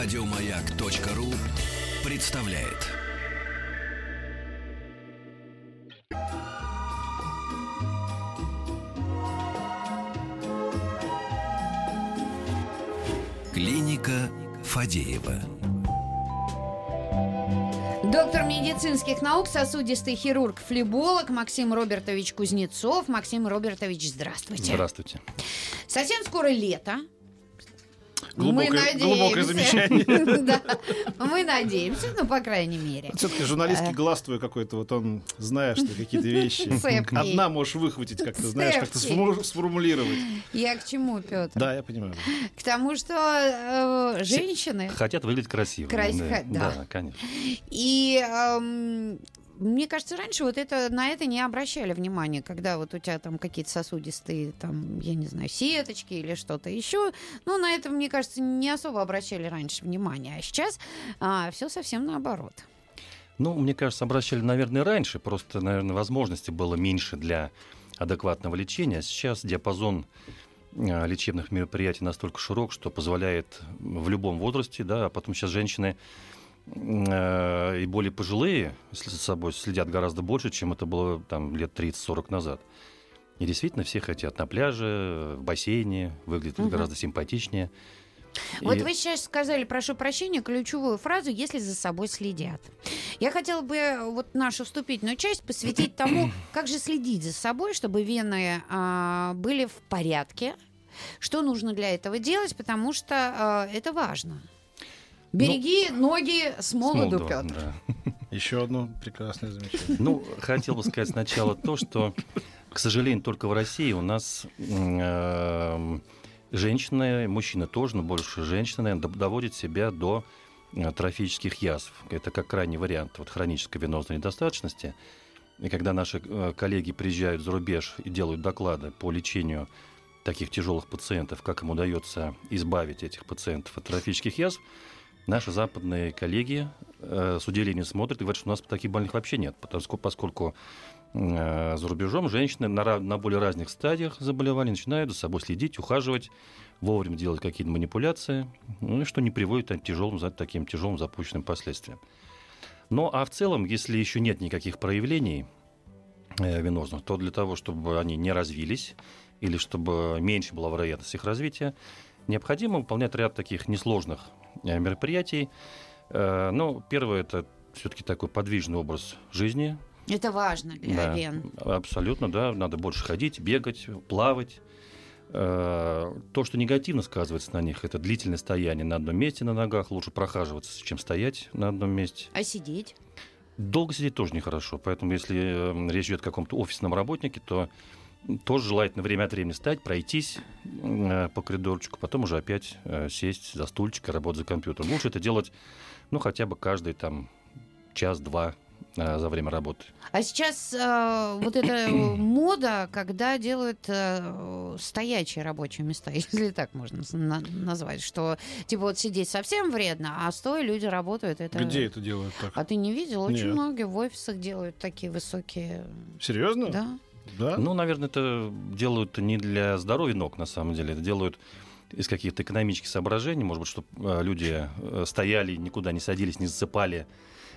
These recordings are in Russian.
Радиомаяк.ру представляет. Клиника Фадеева. Доктор медицинских наук, сосудистый хирург, флеболог Максим Робертович Кузнецов. Максим Робертович, здравствуйте. Здравствуйте. Совсем скоро лето. Глубокое, мы надеемся. глубокое замечание. Да, мы надеемся, ну, по крайней мере. Все-таки журналистский глаз твой какой-то, вот он знает, что какие-то вещи. Одна можешь выхватить, как ты знаешь, как-то сформулировать. Я к чему, Петр? Да, я понимаю. К тому, что э, женщины Хотят выглядеть красиво. Красиво, да. да, конечно. И эм, мне кажется, раньше вот это, на это не обращали внимания, когда вот у тебя там какие-то сосудистые, там, я не знаю, сеточки или что-то еще. Ну, на это, мне кажется, не особо обращали раньше внимания. А сейчас все совсем наоборот. Ну, мне кажется, обращали, наверное, раньше, просто, наверное, возможности было меньше для адекватного лечения. А Сейчас диапазон э, лечебных мероприятий настолько широк, что позволяет в любом возрасте, да, а потом сейчас женщины и более пожилые за собой следят гораздо больше, чем это было там лет 30-40 назад. И действительно все хотят на пляже, в бассейне, выглядят Мгм. гораздо симпатичнее. Вот И- вы сейчас сказали, прошу прощения, ключевую фразу «если за собой следят». Я хотела бы вот нашу вступительную часть посвятить тому, как же следить за собой, чтобы вены а, были в порядке, что нужно для этого делать, потому что а, это важно. Береги ноги с молоду, Петр. да. Еще одно прекрасное замечание. Ну, хотел бы сказать сначала то, что, к сожалению, только в России у нас эм, женщины, мужчины тоже, но больше женщины, доводят себя до э, трофических язв. Это как крайний вариант вот, хронической венозной недостаточности. И когда наши э, коллеги приезжают за рубеж и делают доклады по лечению таких тяжелых пациентов, как им удается избавить этих пациентов от трофических язв, наши западные коллеги э, с удивлением смотрят и говорят, что у нас таких больных вообще нет, поскольку, поскольку э, за рубежом женщины на, на более разных стадиях заболевания начинают за собой следить, ухаживать, вовремя делать какие-то манипуляции, ну, что не приводит к тяжелым, таким тяжелым запущенным последствиям. Ну, а в целом, если еще нет никаких проявлений э, венозных, то для того, чтобы они не развились или чтобы меньше была вероятность их развития, необходимо выполнять ряд таких несложных мероприятий. Э, Ну, первое это все-таки такой подвижный образ жизни. Это важно для Да, вен. абсолютно, да. Надо больше ходить, бегать, плавать. Э, То, что негативно сказывается на них, это длительное стояние на одном месте на ногах. Лучше прохаживаться, чем стоять на одном месте. А сидеть? Долго сидеть тоже нехорошо. Поэтому, если э, речь идет о каком-то офисном работнике, то тоже желательно время от времени встать, пройтись э, по коридорчику, потом уже опять э, сесть за стульчик и работать за компьютером. Лучше это делать, ну, хотя бы каждый там час-два э, за время работы. А сейчас э, вот эта мода, когда делают э, стоячие рабочие места, если так можно на- назвать, что типа вот сидеть совсем вредно, а стоя люди работают. Это... Где это делают так? А ты не видел? Очень Нет. многие в офисах делают такие высокие. Серьезно? Да. Да? Ну, наверное, это делают не для здоровья ног, на самом деле. Это делают из каких-то экономических соображений, может быть, чтобы люди э, стояли, никуда не садились, не засыпали.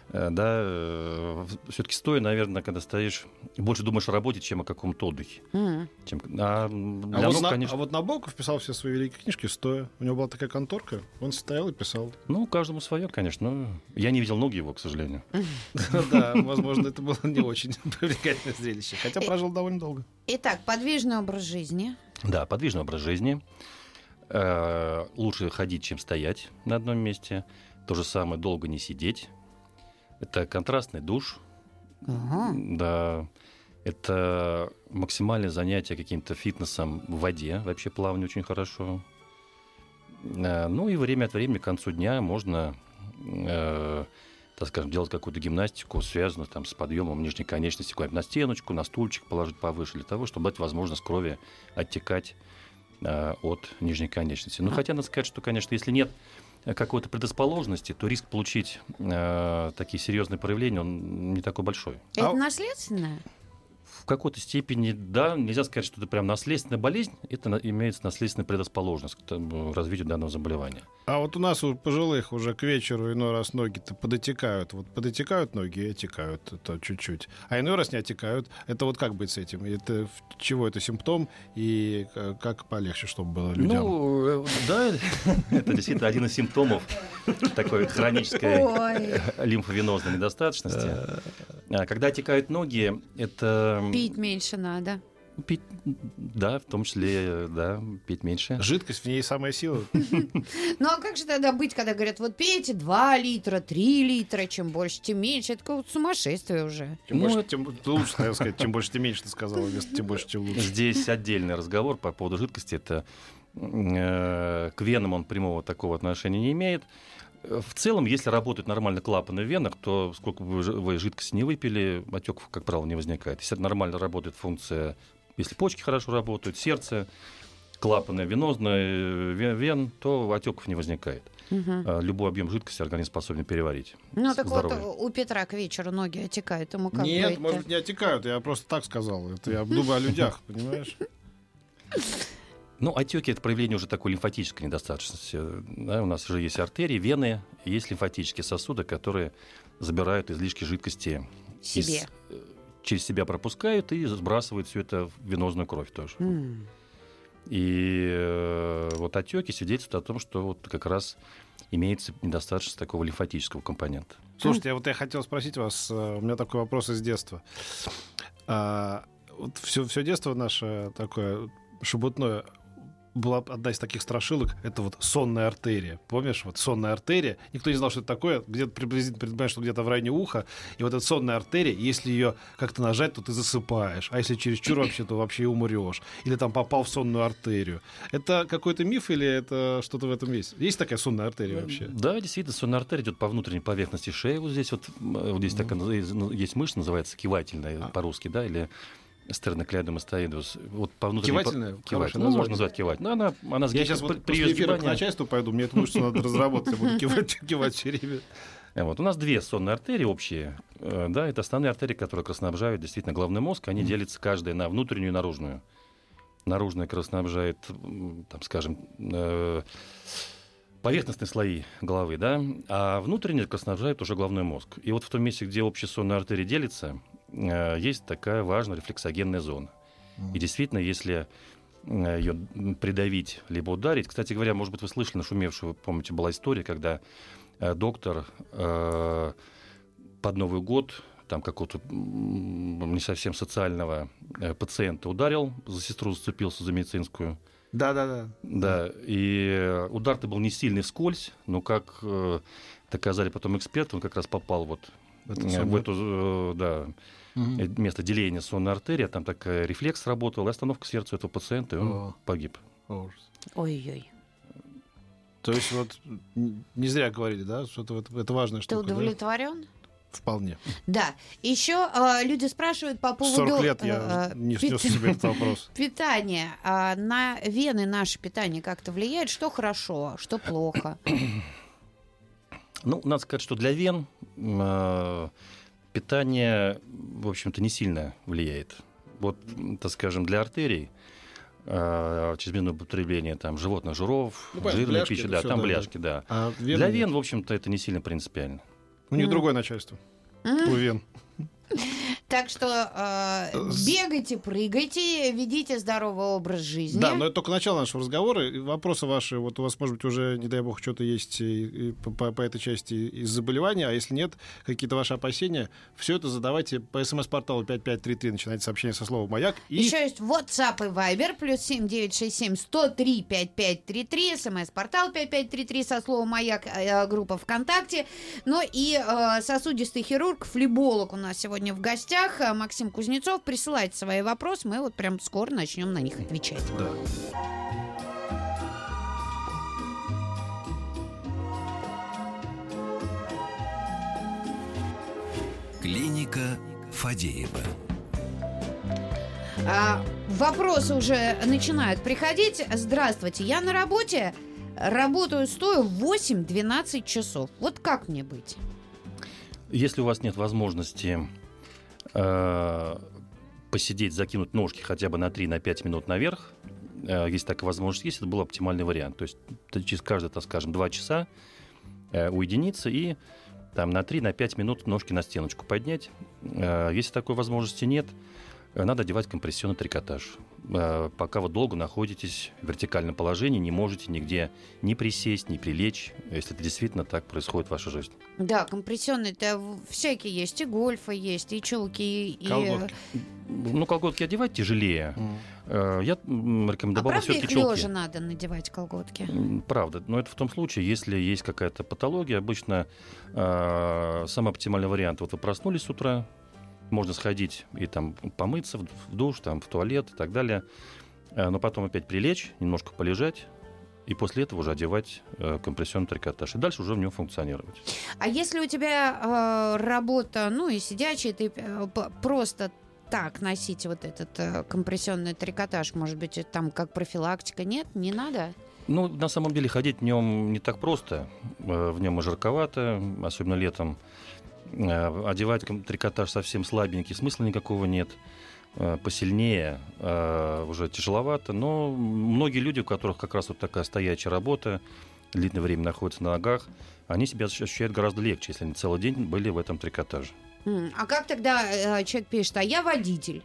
Э, Да, все-таки стоя, наверное, когда стоишь, больше думаешь о работе, чем о каком-то отдыхе. М. Чем... А А, ног, вот на- конечно, а вот Набоков писал все свои великие книжки стоя. У него была такая конторка, он стоял и писал. ну, каждому свое, конечно. Но я не видел ноги его, к сожалению. Да, возможно, это было не очень привлекательное зрелище. Хотя прожил довольно долго. Итак, подвижный образ жизни. Да, подвижный образ жизни. Э, Лучше ходить, чем стоять на одном месте. То же самое, долго не сидеть. Это контрастный душ. Ага. Да. Это максимальное занятие каким-то фитнесом в воде. Вообще плавание очень хорошо. Э, Ну и время от времени, к концу дня, можно, э, так скажем, делать какую-то гимнастику, связанную там, с подъемом нижней конечности, куда-нибудь на стеночку, на стульчик положить повыше, для того, чтобы дать возможность крови оттекать э, от нижней конечности. Ну, А. хотя надо сказать, что, конечно, если нет какой-то предрасположенности, то риск получить э, такие серьезные проявления, он не такой большой. Это А- наследственное? В какой-то степени, да, нельзя сказать, что это прям наследственная болезнь, это на- имеется наследственная предрасположенность к тому, развитию данного заболевания. А вот у нас у пожилых уже к вечеру иной раз ноги-то подотекают. Вот подотекают ноги и отекают это чуть-чуть. А иной раз не отекают. Это вот как быть с этим? Это чего это симптом? И к- как полегче, чтобы было людям? Ну, э, да, это действительно один из симптомов такой хронической Ой, лимфовенозной недостаточности. А, Когда отекают ноги, это... пить меньше надо. Пить, да, в том числе, да, пить меньше. Жидкость в ней самая сила. Ну а как же тогда быть, когда говорят, вот пейте 2 литра, 3 литра, чем больше, тем меньше. Это какое-то сумасшествие уже. Чем Ну, больше, это- тем лучше, наверное, сказать. Чем больше, тем меньше ты сказала. Вместо тем больше, тем лучше. Здесь отдельный разговор по поводу жидкости. Это э, к венам он прямого такого отношения не имеет. Э, В целом, если работают нормально клапаны в венах, то сколько бы вы жи- вы жидкости не выпили, отеков, как правило, не возникает. Если нормально работает функция, если почки хорошо работают, сердце, клапаны венозные, ве- вен, то отеков не возникает. Э, Любой объем жидкости организм способен переварить. Ну так вот, здоровье. у Петра к вечеру ноги отекают. Ему как Нет, быть-то? может быть, не отекают. Я просто так сказал. Это я думаю о людях, понимаешь? Ну, отеки это проявление уже такой лимфатической недостаточности. Да, у нас уже есть артерии, вены, и есть лимфатические сосуды, которые забирают излишки жидкости из- Себе. э, через себя пропускают и сбрасывают все это в венозную кровь тоже. М. И э, вот отеки свидетельствуют о том, что вот как раз имеется недостаточность такого лимфатического компонента. Слушайте, а вот я хотел спросить вас, э, у меня такой вопрос из детства. А, вот все, все детство наше такое шебутное была одна из таких страшилок, это вот сонная артерия. Помнишь, вот сонная артерия, никто не знал, что это такое, где-то приблизительно понимаешь, что где-то в районе уха, и вот эта сонная артерия, если ее как-то нажать, то ты засыпаешь, а если чересчур вообще, то вообще и умрешь. Или там попал в сонную артерию. Это какой-то миф или это что-то в этом есть? Есть такая сонная артерия вообще? Да, действительно, сонная артерия идет по внутренней поверхности шеи. Вот здесь вот, м, вот здесь такая наз- ну, есть мышца, называется кивательная А. по-русски, да, или стерноклеидомастоидус. Вот по внутренней по- Кивательная? Кивательная. Хорошее Ну, можно назвать кивательной. Она, она Я сейчас вот после эфира к начальству пойду, мне эту мышцу надо разработать, я буду кивать, кивать все время. Вот. У нас две сонные артерии общие. Э, Да, это основные артерии, которые кровоснабжают действительно головной мозг. Они делятся каждая на внутреннюю и наружную. Наружная кровоснабжает, там, скажем, э, поверхностные слои головы, да, а внутренняя кровоснабжает уже головной мозг. И вот в том месте, где общие сонные артерии делятся, э, есть такая важная рефлексогенная зона. И действительно, если ее придавить либо ударить. Кстати говоря, может быть, вы слышали нашумевшую, помните, была история, когда э, доктор э, под Новый год там какого-то не совсем социального э, пациента ударил, за сестру зацепился за медицинскую. Да-да-да. Да, и э, удар-то был не сильный вскользь, но как э, доказали потом эксперты, он как раз попал вот В эту э, в эту, э, да, Э, место деления сонной артерии, а там такая рефлекс работал, и остановка сердца этого пациента, и он О. погиб. Ой-ой. То есть вот не зря говорили, да, что это, это, это важная Ты штука. да? удовлетворен? Вполне. Да. Еще э, люди спрашивают по поводу 40 лет я э, не пит- снес себе этот вопрос. питания. А на вены наше питание как-то влияет? Что хорошо, что плохо? Ну, надо сказать, что для вен э, питание, в общем-то, не сильно влияет. Вот, так скажем, для артерий э, чрезмерное употребление там, животных жиров, Ну, жирной бляшки пищи, да, там да, да. бляшки, да. А вены Для нет. вен, в общем-то, это не сильно принципиально. У них М. другое начальство. У вен. Так что э, С- бегайте, прыгайте, ведите здоровый образ жизни. Да, но это только начало нашего разговора. И Вопросы ваши, вот у вас, может быть, уже, не дай бог, что-то есть и- и по, по- по этой части из заболевания, а если нет, какие-то ваши опасения, все это задавайте по смс-порталу 5533, начинайте сообщение со слова «Маяк». И Еще есть WhatsApp и Viber, плюс 7967 103 5533, смс-портал 5533 со словом «Маяк», э, группа ВКонтакте. Ну и э, сосудистый хирург, флеболог у нас сегодня в гостях, э, Максим Кузнецов. Присылайте свои вопросы, мы вот прям скоро начнем на них отвечать. Да. Клиника Фадеева. А, вопросы уже начинают приходить. Здравствуйте, я на работе, работаю стоя 8-12 часов. Вот как мне быть? Если у вас нет возможности посидеть, закинуть ножки хотя бы на 3-5 минут наверх, э, если такая возможность есть, это был оптимальный вариант. То есть через каждые, так скажем, 2 часа э, уединиться и там на 3-5 минут ножки на стеночку поднять. Э, если такой возможности нет, э, надо одевать компрессионный трикотаж. Э, пока вы долго находитесь в вертикальном положении, не можете нигде ни присесть, ни прилечь, если это действительно так происходит в вашей жизни. Да, компрессионные это всякие есть, и гольфы есть, и чулки, и... Колготки. Ну, колготки одевать тяжелее. Э, Я А рекомендовал правда все-таки чулки. лежа надо надевать колготки? Правда, но это в том случае, если есть какая-то патология. Обычно э, самый оптимальный вариант. Вот вы проснулись с утра, можно сходить и там помыться в душ, там в туалет и так далее, Э, но потом опять прилечь, немножко полежать. И после этого уже одевать э, компрессионный трикотаж. И дальше уже в нем функционировать. А если у тебя э, работа, ну и сидячая, ты э, просто так носить вот этот э, компрессионный трикотаж, может быть, там как профилактика, нет, не надо? Ну, на самом деле, ходить в нем не так просто. Э, В нем и жарковато, особенно летом. Э, Одевать трикотаж совсем слабенький, смысла никакого нет. Э, Посильнее э, уже тяжеловато. Но многие люди, у которых как раз вот такая стоячая работа, длительное время находятся на ногах, они себя ощущают гораздо легче, если они целый день были в этом трикотаже. А как тогда человек пишет, а я водитель?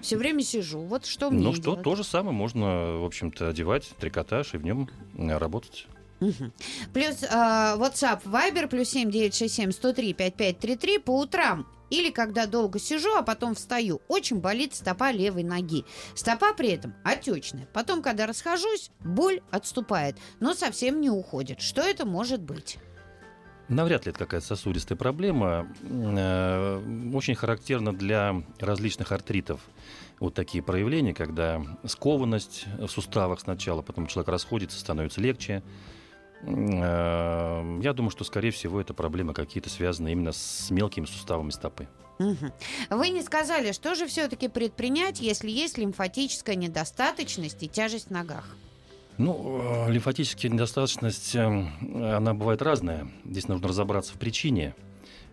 Все время сижу. Вот что мне Ну что, делать? то же самое можно, в общем-то, одевать трикотаж и в нем работать. Мгм. Плюс э, WhatsApp, Viber, плюс 7 967 103 5533 по утрам. Или когда долго сижу, а потом встаю. Очень болит стопа левой ноги. Стопа при этом отечная. Потом, когда расхожусь, боль отступает, но совсем не уходит. Что это может быть? Навряд ли это какая-то сосудистая проблема. Э, Очень характерно для различных артритов вот такие проявления, когда скованность в суставах сначала, потом человек расходится, становится легче. Э, Я думаю, что, скорее всего, это проблемы какие-то связаны именно с мелкими суставами стопы. Вы не сказали, что же все-таки предпринять, если есть лимфатическая недостаточность и тяжесть в ногах? Ну, э, лимфатическая недостаточность, э, она бывает разная. Здесь нужно разобраться в причине.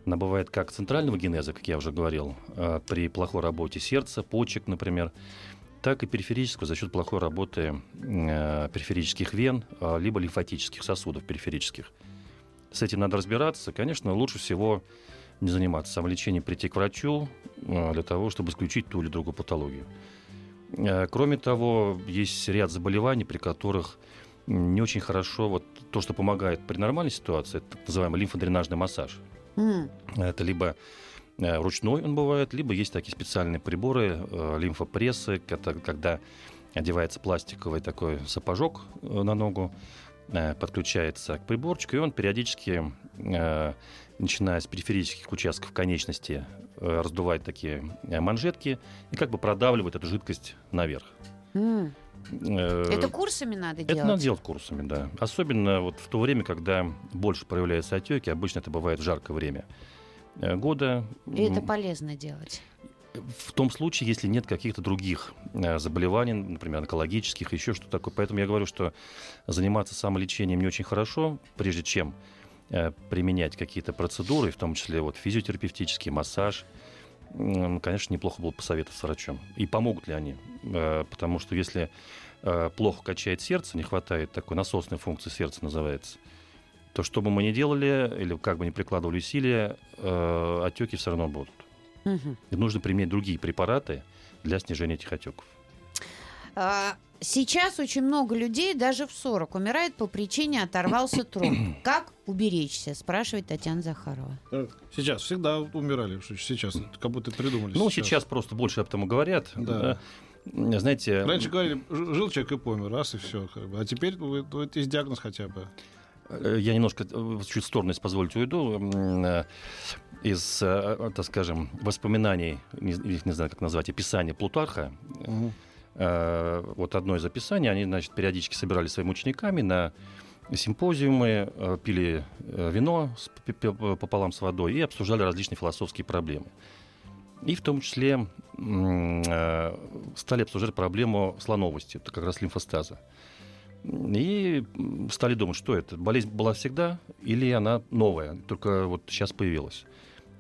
Она бывает как центрального генеза, как я уже говорил, при плохой работе сердца, почек, например, так и периферического за счет плохой работы э, периферических вен, э, либо лимфатических сосудов периферических. С этим надо разбираться. Конечно, лучше всего не заниматься самолечением, прийти к врачу э, для того, чтобы исключить ту или другую патологию. Э, Кроме того, есть ряд заболеваний, при которых не очень хорошо вот то, что помогает при нормальной ситуации, это так называемый лимфодренажный массаж. М, Это либо ручной он бывает, либо есть такие специальные приборы, э, лимфопрессы, это когда одевается пластиковый такой сапожок э, на ногу, э, подключается к приборчику, и он периодически, э, начиная с периферических участков конечности, э, раздувает такие э, манжетки и как бы продавливает эту жидкость наверх. Э, Это курсами надо это делать? надо делать курсами, да. Особенно вот в то время, когда больше проявляются отеки, обычно это бывает в жаркое время э, года. И это полезно делать? В том случае, если нет каких-то других э, заболеваний, например, онкологических, еще что такое. Поэтому я говорю, что заниматься самолечением не очень хорошо, прежде чем э, применять какие-то процедуры, в том числе вот физиотерапевтический массаж. Конечно, неплохо было посоветоваться с врачом. И помогут ли они? Э, Потому что если э, плохо качает сердце, не хватает такой насосной функции сердца называется, то что бы мы ни делали, или как бы ни прикладывали усилия, э, отеки все равно будут. Мгм. И нужно применять другие препараты для снижения этих отеков. А, Сейчас очень много людей, даже в 40, умирает по причине оторвался тромб. Как уберечься, спрашивает Татьяна Захарова. Э, Сейчас всегда умирали, сейчас как будто придумали. Ну, сейчас просто больше об этом говорят. Да. Да. Знаете, Раньше говорили, жил человек и помер, раз и все. А теперь вы- вот есть диагноз хотя бы. Э, я немножко э, чуть в сторону, если позволите, уйду. Э, Из, так скажем, воспоминаний, не, их не знаю, как назвать, описания Плутарха, Э, вот одно из описаний, они, значит, периодически собирались своими учениками на симпозиумы, пили вино пополам с водой и обсуждали различные философские проблемы. И в том числе стали обсуждать проблему слоновости, это как раз лимфостаза. И стали думать, что это, болезнь была всегда или она новая, только вот сейчас появилась.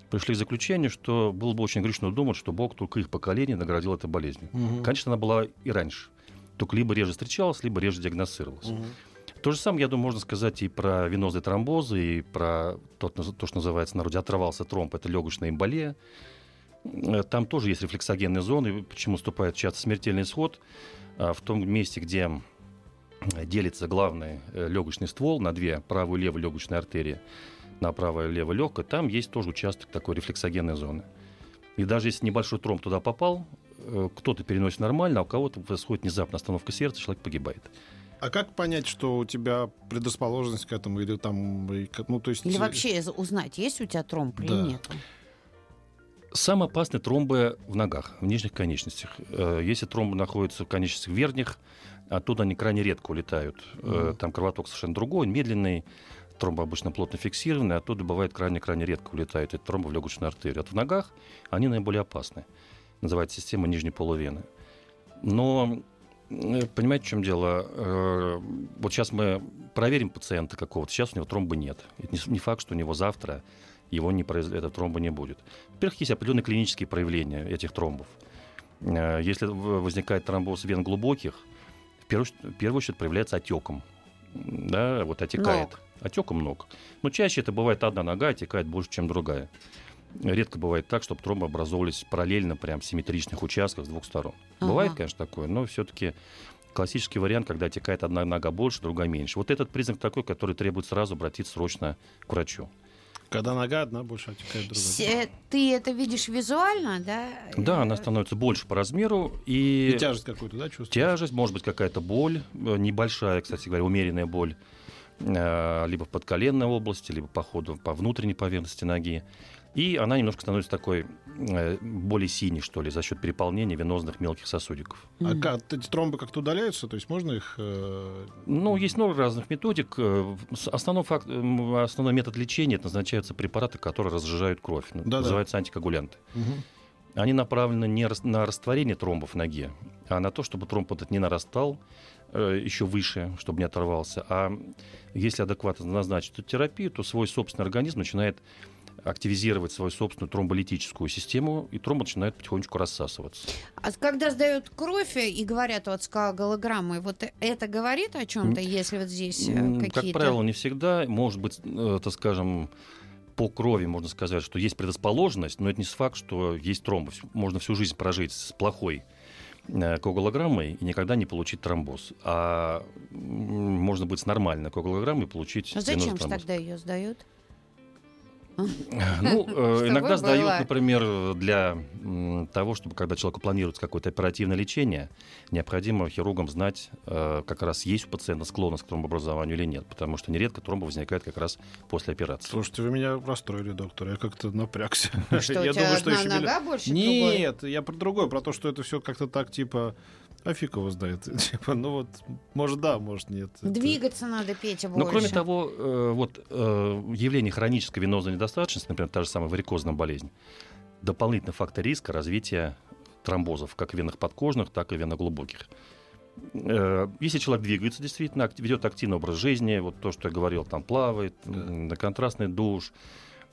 пришли к заключению, что было бы очень грешно думать, что Бог только их поколение наградил этой болезнью. Мгм. Конечно, она была и раньше. Только либо реже встречалась, либо реже диагностировалась. Мгм. То же самое, я думаю, можно сказать и про венозные тромбозы, и про наз- то, что называется в народе оторвался тромб, это легочная эмболия. Э, Там тоже есть рефлексогенные зоны. Почему наступает часто смертельный исход? А, В том месте, где делится главный э, легочный ствол на две, правую и левую легочные артерии, на правое и левое легкое, там есть тоже участок такой рефлексогенной зоны. И даже если небольшой тромб туда попал, э, кто-то переносит нормально, а у кого-то происходит внезапная остановка сердца, человек погибает. А как понять, что у тебя предрасположенность к этому или там, ну то есть Или вообще из- узнать, есть у тебя тромб или Да. нет? Самые опасные тромбы в ногах, в нижних конечностях. Э, Если тромбы находятся в конечностях верхних, оттуда они крайне редко улетают. Мгм. Там кровоток совершенно другой, медленный. Тромбы обычно плотно фиксированные, оттуда бывает крайне-крайне редко улетают эти тромбы в легочную артерию. А вот в ногах они наиболее опасны. Называется система нижней полувены. Но э, понимаете, в чем дело? Э, Вот сейчас мы проверим пациента какого-то, сейчас у него тромба нет. Это не факт, что у него завтра его не произ... этого тромба не будет. Во-первых, есть определенные клинические проявления этих тромбов. Если возникает тромбоз вен глубоких, в первую, в первую очередь проявляется отеком. Да, вот отекает. Ног. Отеком ног. Но чаще это бывает одна нога отекает больше, чем другая. Редко бывает так, чтобы тромбы образовывались параллельно, прям в симметричных участках с двух сторон. Ага. Бывает, конечно, такое, но все-таки классический вариант, когда отекает одна нога больше, другая меньше. Вот этот признак такой, который требует сразу обратиться срочно к врачу. Когда нога одна больше отекает другая. С- э, Ты это видишь визуально, да? Да, она становится больше по размеру, и, И тяжесть какую-то, да, чувствуешь? тяжесть, может быть, какая-то боль, э, небольшая, кстати говоря, умеренная боль, э, либо в подколенной области, либо по ходу по внутренней поверхности ноги. И она немножко становится такой э, более синей, что ли, за счет переполнения венозных мелких сосудиков. А как, эти тромбы как-то удаляются? То есть можно их... э, Ну, есть много разных методик. Э, Основной, факт, основной метод лечения это назначаются препараты, которые разжижают кровь. Ну, Да-да. Называются антикоагулянты. мгм. Они направлены не на растворение тромбов в ноге, а на то, чтобы тромб этот не нарастал еще выше, чтобы не оторвался. А если адекватно назначить эту терапию, то свой собственный организм начинает активизировать свою собственную тромболитическую систему, и тромбы начинают потихонечку рассасываться. А когда сдают кровь э, и говорят вот с коагулограммой, вот это говорит о чем-то, если вот здесь э, какие-то... Как правило, не всегда. Может быть, э, так скажем, по крови можно сказать, что есть предрасположенность, но это не факт, что есть тромбы. Всю- Можно всю жизнь прожить с плохой э, коагулограммой и никогда не получить тромбоз. А можно быть с нормальной коагулограммой и получить А зачем же тогда ее сдают? Ну, э, иногда сдают, например, для того, чтобы когда человеку планируется какое-то оперативное лечение, необходимо хирургам знать, э, как раз есть у пациента склонность к тромбообразованию или нет, потому что нередко тромбы возникают как раз после операции. Слушайте, вы меня расстроили, доктор. Я как-то напрягся. Что, у я тебя одна еще нога больше другой? Нет, я про другое, про то, что это все как-то так, типа, а фиг его знает. Типа, ну вот, может да, может нет. Это- Двигаться надо, Петя, больше. Но кроме того, э, вот э, явление хронической венозной недостаточности, например, та же самая варикозная болезнь, дополнительный фактор риска развития тромбозов, как в венах подкожных, так и в венах глубоких. Э, Если человек двигается действительно, ведет активный образ жизни, вот то, что я говорил, там плавает, на контрастный душ,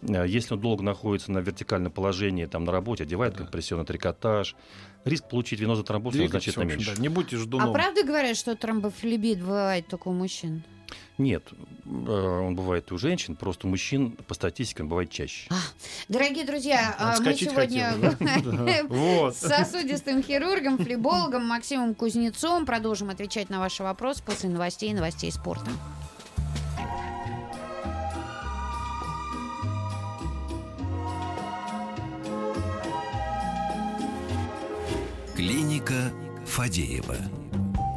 если он долго находится на вертикальном положении, там на работе, одевает Да. компрессионный трикотаж, риск получить венозный тромбоз Двигайтесь, значительно общем, меньше. да, Не будьте А ждуном. правда говорят, что тромбофлебит бывает только у мужчин? Нет, э, он бывает и у женщин, просто у мужчин по статистике он бывает чаще. Дорогие друзья, а, мы сегодня с сосудистым хирургом, флебологом Максимом Кузнецом продолжим отвечать на ваши вопросы после новостей и новостей спорта. Клиника Фадеева.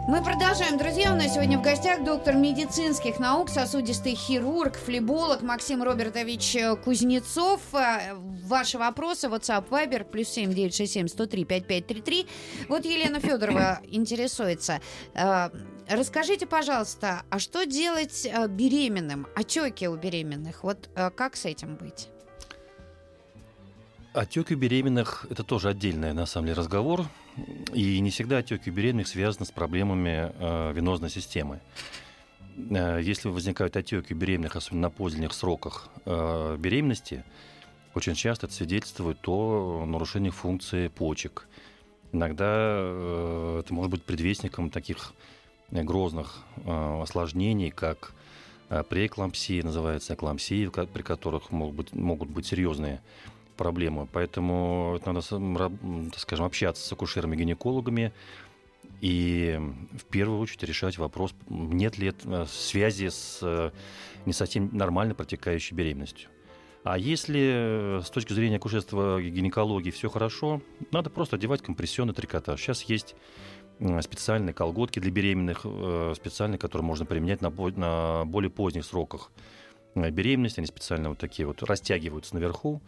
Мы продолжаем, друзья. У нас сегодня в гостях доктор медицинских наук, сосудистый хирург, флеболог Максим Робертович э, Кузнецов. Э, Ваши вопросы WhatsApp Viber плюс семь девять шесть семь сто три пять пять три три. Вот Елена Федорова интересуется. Э, Расскажите, пожалуйста, а что делать беременным? Отеки у беременных. Вот как с этим быть? Отеки у беременных – это тоже отдельный, на самом деле, разговор. И не всегда отеки беременных связаны с проблемами э, венозной системы. Э, если возникают отеки беременных, особенно на поздних сроках э, беременности, очень часто это свидетельствует о нарушении функции почек. Иногда э, это может быть предвестником таких грозных э, осложнений, как э, преэклампсия, называется эклампсия, при которых могут быть, могут быть серьезные проблемы. Поэтому надо, скажем, общаться с акушерами-гинекологами и в первую очередь решать вопрос, нет ли связи с не совсем нормально протекающей беременностью. А если с точки зрения акушерства гинекологии все хорошо, надо просто одевать компрессионный трикотаж. Сейчас есть специальные колготки для беременных, э, специальные, которые можно применять на, на более поздних сроках э, беременности. Они специально вот такие вот растягиваются наверху.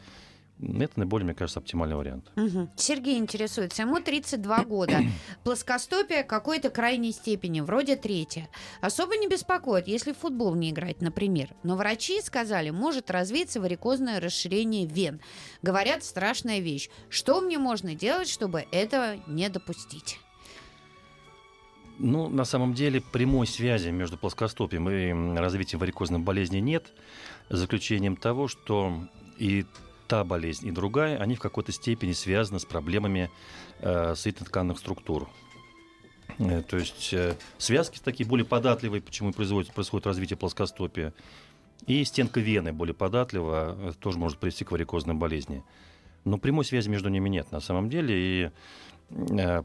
Это наиболее, мне кажется, оптимальный вариант. Угу. Сергей интересуется. Ему 32 года. Плоскостопие какой-то крайней степени, вроде третья. Особо не беспокоит, если в футбол не играть, например. Но врачи сказали, может развиться варикозное расширение вен. Говорят, страшная вещь. Что мне можно делать, чтобы этого не допустить? Ну, на самом деле, прямой связи между плоскостопием и развитием варикозной болезни нет, за исключением того, что и та болезнь, и другая, они в какой-то степени связаны с проблемами э, соединительно-тканных структур. Э, то есть э, связки такие более податливые, почему происходит, происходит развитие плоскостопия. И стенка вены более податлива, это тоже может привести к варикозной болезни. Но прямой связи между ними нет на самом деле. И Э,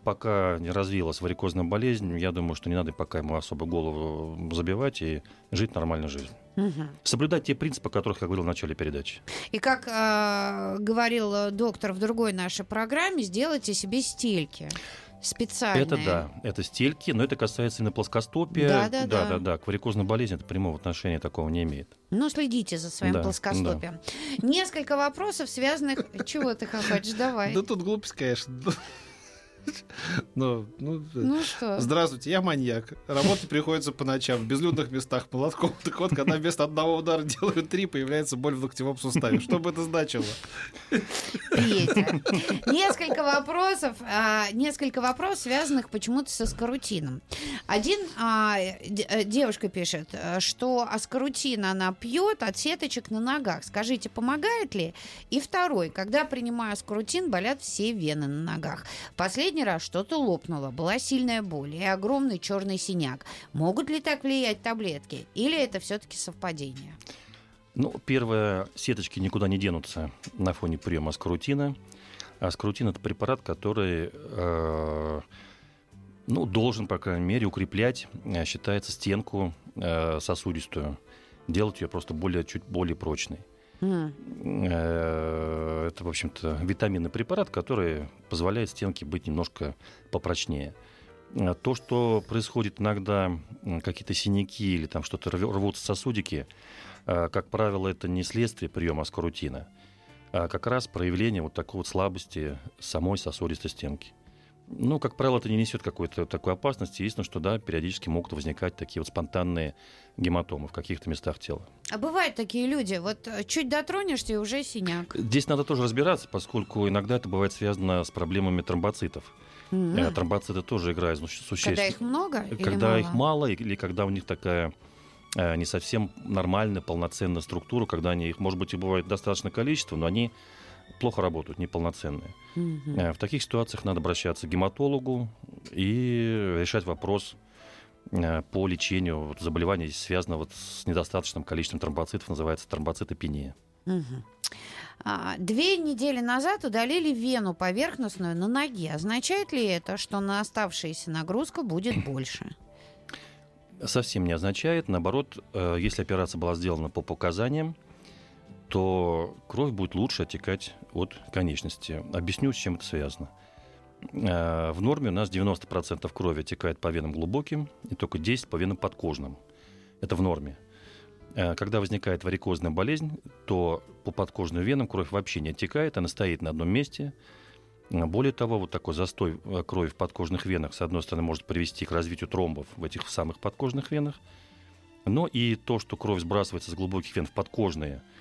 пока не развилась варикозная болезнь, я думаю, что не надо пока ему особо голову забивать и жить нормальной жизнью. Угу. Соблюдать те принципы, о которых я говорил в начале передачи. И как э, говорил доктор в другой нашей программе, сделайте себе стельки специальные. Это да, это стельки, но это касается именно плоскостопия. Да, да, да. да, да. К варикозной болезни это прямого отношения такого не имеет. Ну, следите за своим да, плоскостопием. Да. Несколько вопросов, связанных... Чего ты хочешь? Давай. Да тут глупость, конечно. Ну, ну, ну что? Здравствуйте, я маньяк. Работать приходится по ночам, в безлюдных местах молотком. Так вот, когда вместо одного удара делают три, появляется боль в локтевом суставе. Что бы это значило? Петя, несколько вопросов, а, несколько вопросов, связанных почему-то со скорутином. Один а, э, девушка пишет, что аскорутин она пьет от сеточек на ногах. Скажите, помогает ли? И второй, когда принимаю аскорутин, болят все вены на ногах. Последний последний раз что-то лопнуло, была сильная боль и огромный черный синяк. Могут ли так влиять таблетки? Или это все-таки совпадение? Ну, первое, сеточки никуда не денутся на фоне приема аскорутина. Аскорутин – это препарат, который э, ну, должен, по крайней мере, укреплять, э, считается, стенку э, сосудистую, делать ее просто более, чуть более прочной. Mm. Это, в общем-то, витаминный препарат, который позволяет стенке быть немножко попрочнее. Э, то, что происходит иногда, какие-то синяки или там что-то рвутся сосудики, как правило, это не следствие приема аскорутина, а как раз проявление вот такой вот слабости самой сосудистой стенки. Ну, как правило, это не несет какой-то такой опасности. Единственное, что, да, периодически могут возникать такие вот спонтанные гематомы в каких-то местах тела. А бывают такие люди, вот э, чуть дотронешься, и уже синяк. Здесь надо тоже разбираться, поскольку иногда это бывает связано с проблемами тромбоцитов. Mm-hmm. Тромбоциты тоже играют существенную... Когда их много Когда мало? их мало, или когда у них такая э, не совсем нормальная, полноценная структура, когда они, их, может быть, и бывает достаточное количество, но они плохо работают, неполноценные. Mm-hmm. В таких ситуациях надо обращаться к гематологу и решать вопрос э, по лечению вот, заболевания, связанного вот с недостаточным количеством тромбоцитов, называется тромбоцитопения. Угу. Две недели назад удалили вену поверхностную на ноге. Означает ли это, что на оставшаяся нагрузка будет больше? Совсем не означает. Наоборот, э, если операция была сделана по показаниям, то кровь будет лучше оттекать от конечности. Объясню, с чем это связано. Э, в норме у нас 90% крови оттекает по венам глубоким и только 10% по венам подкожным. Это в норме. Э, когда возникает варикозная болезнь, то по подкожным венам кровь вообще не оттекает, она стоит на одном месте. Более того, вот такой застой э, крови в подкожных венах, с одной стороны, может привести к развитию тромбов в этих самых подкожных венах, но и то, что кровь сбрасывается с глубоких вен в подкожные –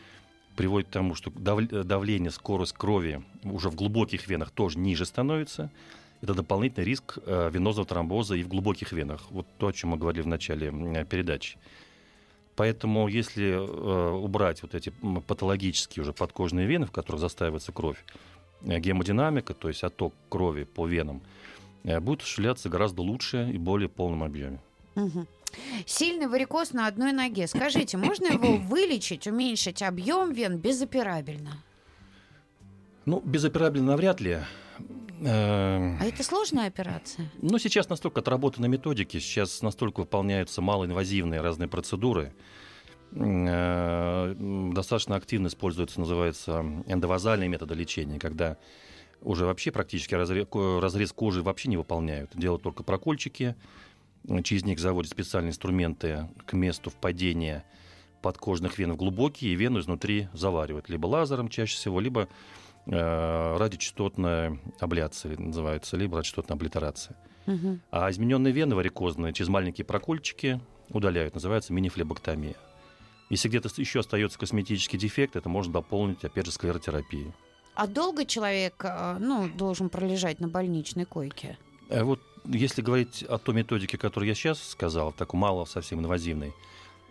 приводит к тому, что давление, скорость крови уже в глубоких венах тоже ниже становится. Это дополнительный риск э, венозного тромбоза и в глубоких венах. Вот то, о чем мы говорили в начале передачи. Поэтому если э, убрать вот эти патологические уже подкожные вены, в которых застаивается кровь, э, гемодинамика, то есть отток крови по венам, э, будет осуществляться гораздо лучше и более полном объеме. Угу. Сильный варикоз на одной ноге. Скажите, можно его вылечить, уменьшить объем вен безоперабельно? Ну, безоперабельно навряд ли. А это сложная операция? Ну, сейчас настолько отработаны методики, сейчас настолько выполняются малоинвазивные разные процедуры. Э, достаточно активно используются, называется, эндовазальные методы лечения, когда уже вообще практически разрез, разрез кожи вообще не выполняют. Делают только прокольчики, через них заводят специальные инструменты к месту впадения подкожных вен в глубокие, и вену изнутри заваривают. Либо лазером чаще всего, либо э, радиочастотная абляция называется, либо радиочастотная облитерация. Угу. А измененные вены варикозные через маленькие прокольчики удаляют, называется мини-флебоктомия. Если где-то еще остается косметический дефект, это можно дополнить, опять же, склеротерапией. А долго человек э, ну, должен пролежать на больничной койке? Э, вот если говорить о той методике, которую я сейчас сказал, такой мало совсем инвазивной,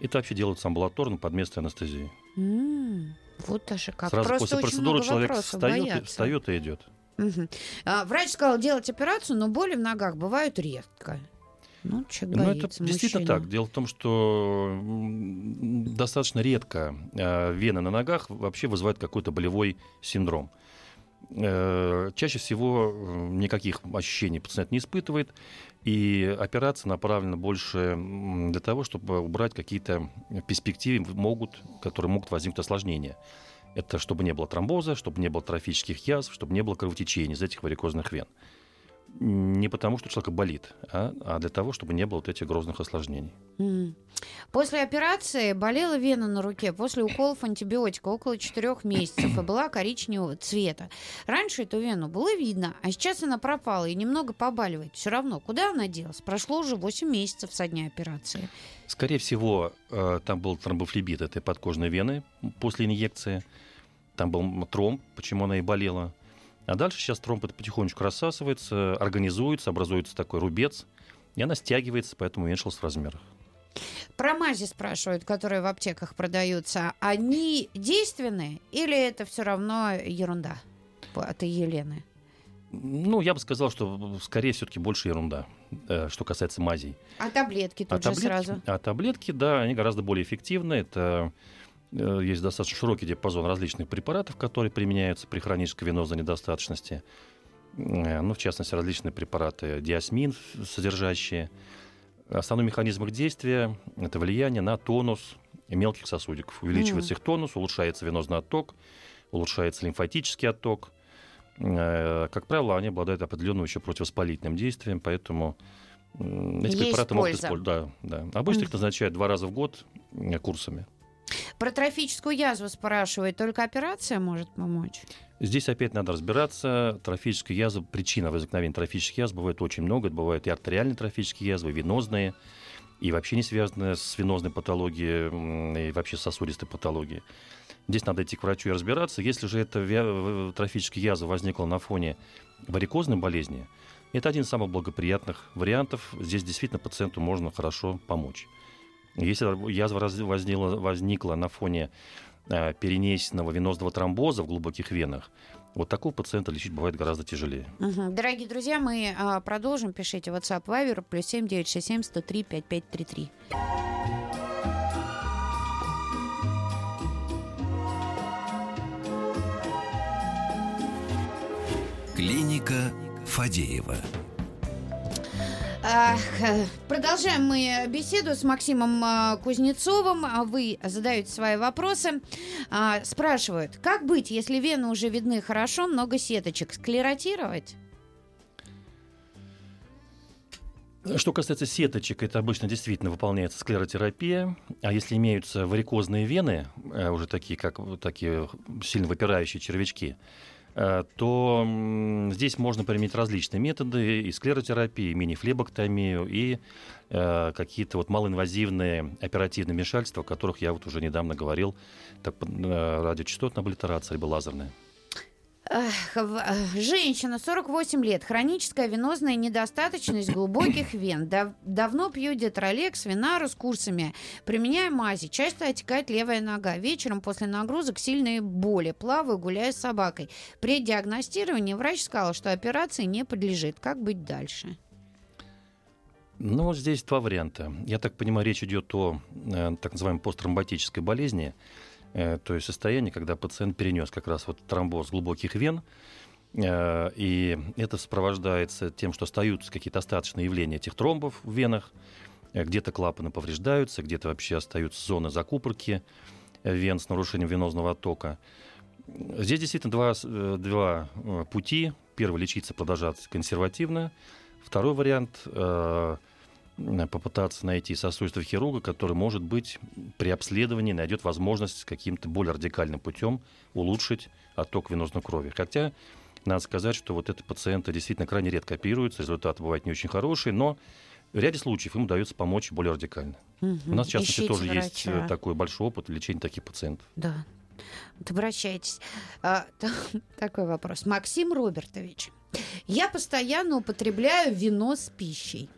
это вообще делается амбулаторно под место анестезии. Mm, вот даже как. Сразу Просто после процедуры человек встает, встает и идет. Угу. А, врач сказал делать операцию, но боли в ногах бывают редко. Ну, человек ну, это действительно мужчина. так. Дело в том, что достаточно редко а, вены на ногах вообще вызывают какой-то болевой синдром. Э, чаще всего э, никаких ощущений пациент не испытывает, и операция направлена больше для того, чтобы убрать какие-то перспективы, могут, которые могут возникнуть осложнения. Это чтобы не было тромбоза, чтобы не было трофических язв, чтобы не было кровотечения из этих варикозных вен не потому, что человек болит, а, а для того, чтобы не было вот этих грозных осложнений. Mm. После операции болела вена на руке после уколов антибиотика около 4 месяцев и была коричневого цвета. Раньше эту вену было видно, а сейчас она пропала и немного побаливает. Все равно, куда она делась? Прошло уже 8 месяцев со дня операции. Скорее всего, э, там был тромбофлебит этой подкожной вены после инъекции. Там был тромб, почему она и болела. А дальше сейчас тромб это потихонечку рассасывается, организуется, образуется такой рубец, и она стягивается, поэтому уменьшилась в размерах. Про мази спрашивают, которые в аптеках продаются. Они действенные или это все равно ерунда от Елены? Ну, я бы сказал, что скорее все-таки больше ерунда, э, что касается мазей. А таблетки тут а же таблетки, сразу? А таблетки, да, они гораздо более эффективны. Это есть достаточно широкий диапазон различных препаратов, которые применяются при хронической венозной недостаточности. Э, ну, в частности, различные препараты диасмин содержащие. Основной механизм их действия – это влияние на тонус мелких сосудиков. Увеличивается mm. их тонус, улучшается венозный отток, улучшается лимфатический отток. Э, как правило, они обладают определенным еще противовоспалительным действием, поэтому эти Есть препараты польза. могут использовать. Да, да. Обычно mm. их назначают два раза в год курсами. Про трофическую язву спрашивает, только операция может помочь? Здесь опять надо разбираться. Трофическая язва, причина возникновения трофических язв бывает очень много. Это бывают и артериальные трофические язвы, венозные, и вообще не связанные с венозной патологией, и вообще сосудистой патологией. Здесь надо идти к врачу и разбираться. Если же эта трофическая язва возникла на фоне варикозной болезни, это один из самых благоприятных вариантов. Здесь действительно пациенту можно хорошо помочь. Если язва возникла, возникла на фоне э, перенесенного венозного тромбоза в глубоких венах, вот такого пациента лечить бывает гораздо тяжелее. Угу. Дорогие друзья, мы а, продолжим. Пишите WhatsApp Viber плюс семь девять шесть семь сто три пять пять три три. Клиника Фадеева. Продолжаем мы беседу с Максимом а, Кузнецовым. А вы задаете свои вопросы. А, спрашивают, как быть, если вены уже видны хорошо, много сеточек? Склеротировать? Что касается сеточек, это обычно действительно выполняется склеротерапия. А если имеются варикозные вены, э, уже такие, как такие сильно выпирающие червячки, Э, то здесь можно применить различные методы и склеротерапии, и мини-флебоктомию, и э, какие-то вот малоинвазивные оперативные вмешательства, о которых я вот уже недавно говорил, так, э, радиочастотная облитерация либо лазерная. Э, Женщина, 48 лет, хроническая венозная недостаточность глубоких вен. Дав- давно пью детролекс, винару с курсами. Применяю мази. Часто отекает левая нога. Вечером после нагрузок сильные боли. Плаваю, гуляю с собакой. При диагностировании врач сказал, что операции не подлежит. Как быть дальше? Ну, вот здесь два варианта. Я так понимаю, речь идет о э, так называемой посттромботической болезни, то есть состоянии, когда пациент перенес как раз вот тромбоз глубоких вен, э, и это сопровождается тем, что остаются какие-то остаточные явления этих тромбов в венах, э, где-то клапаны повреждаются, где-то вообще остаются зоны закупорки э, вен с нарушением венозного оттока. Здесь действительно два, э, два э, пути. Первый лечиться, продолжать консервативно. Второй вариант э, попытаться найти сосудистого хирурга, который, может быть, при обследовании найдет возможность каким-то более радикальным путем улучшить отток венозной крови. Хотя, надо сказать, что вот эти пациенты действительно крайне редко оперируются, результаты бывают не очень хорошие, но в ряде случаев им удается помочь более радикально. У нас, в частности, Ищите тоже есть врача. э, такой большой опыт лечения таких пациентов. Да. Вот обращайтесь. А, та- такой вопрос. Максим Робертович. Я постоянно употребляю вино с пищей.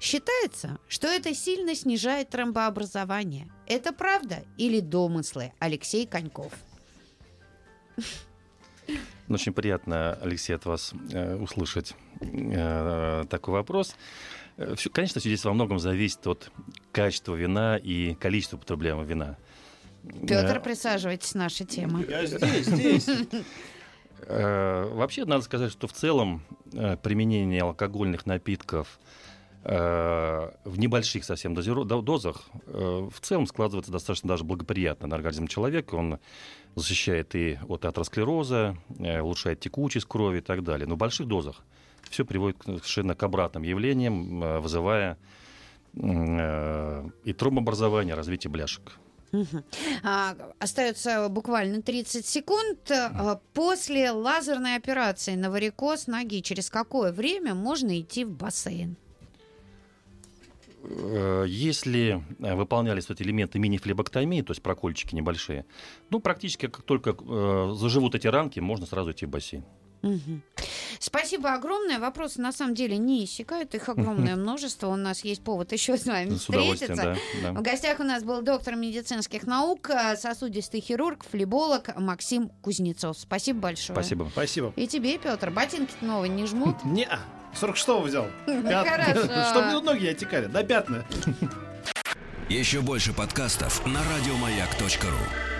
Считается, что это сильно снижает тромбообразование. Это правда или домыслы? Алексей Коньков. Ну, Очень приятно, Алексей, от вас э, услышать э, такой вопрос. Э, всё- конечно, здесь во многом зависит от качества вина и количества употребляемого вина. Петр, Э, присаживайтесь, наша тема. Я здесь, здесь. Э, Вообще, надо сказать, что в целом применение алкогольных напитков э, в небольших совсем дозах э, в целом складывается достаточно даже благоприятно на организм человека. Он защищает и от атеросклероза, э, улучшает текучесть крови и так далее. Но в больших дозах все приводит совершенно к обратным явлениям, э, вызывая э, и тромбообразование, развитие бляшек. Мгм. А, остается буквально 30 секунд. После лазерной операции на варикоз ноги через какое время можно идти в бассейн? Э, Если э, выполнялись вот элементы мини-флебоктомии, то есть прокольчики небольшие, ну, практически как только э, заживут эти ранки, можно сразу идти в бассейн. Мгм. Спасибо огромное. Вопросы на самом деле не иссякают, их огромное множество. У нас есть повод еще с вами С встретиться. да. В да. гостях у нас был доктор медицинских наук, сосудистый хирург, флеболог Максим Кузнецов. Спасибо большое. Спасибо. Спасибо. И тебе, Петр, ботинки новые не жмут? Не, 46-го взял. Хорошо. Чтобы ноги не отекали. До пятна. Еще больше подкастов на радиомаяк.ру.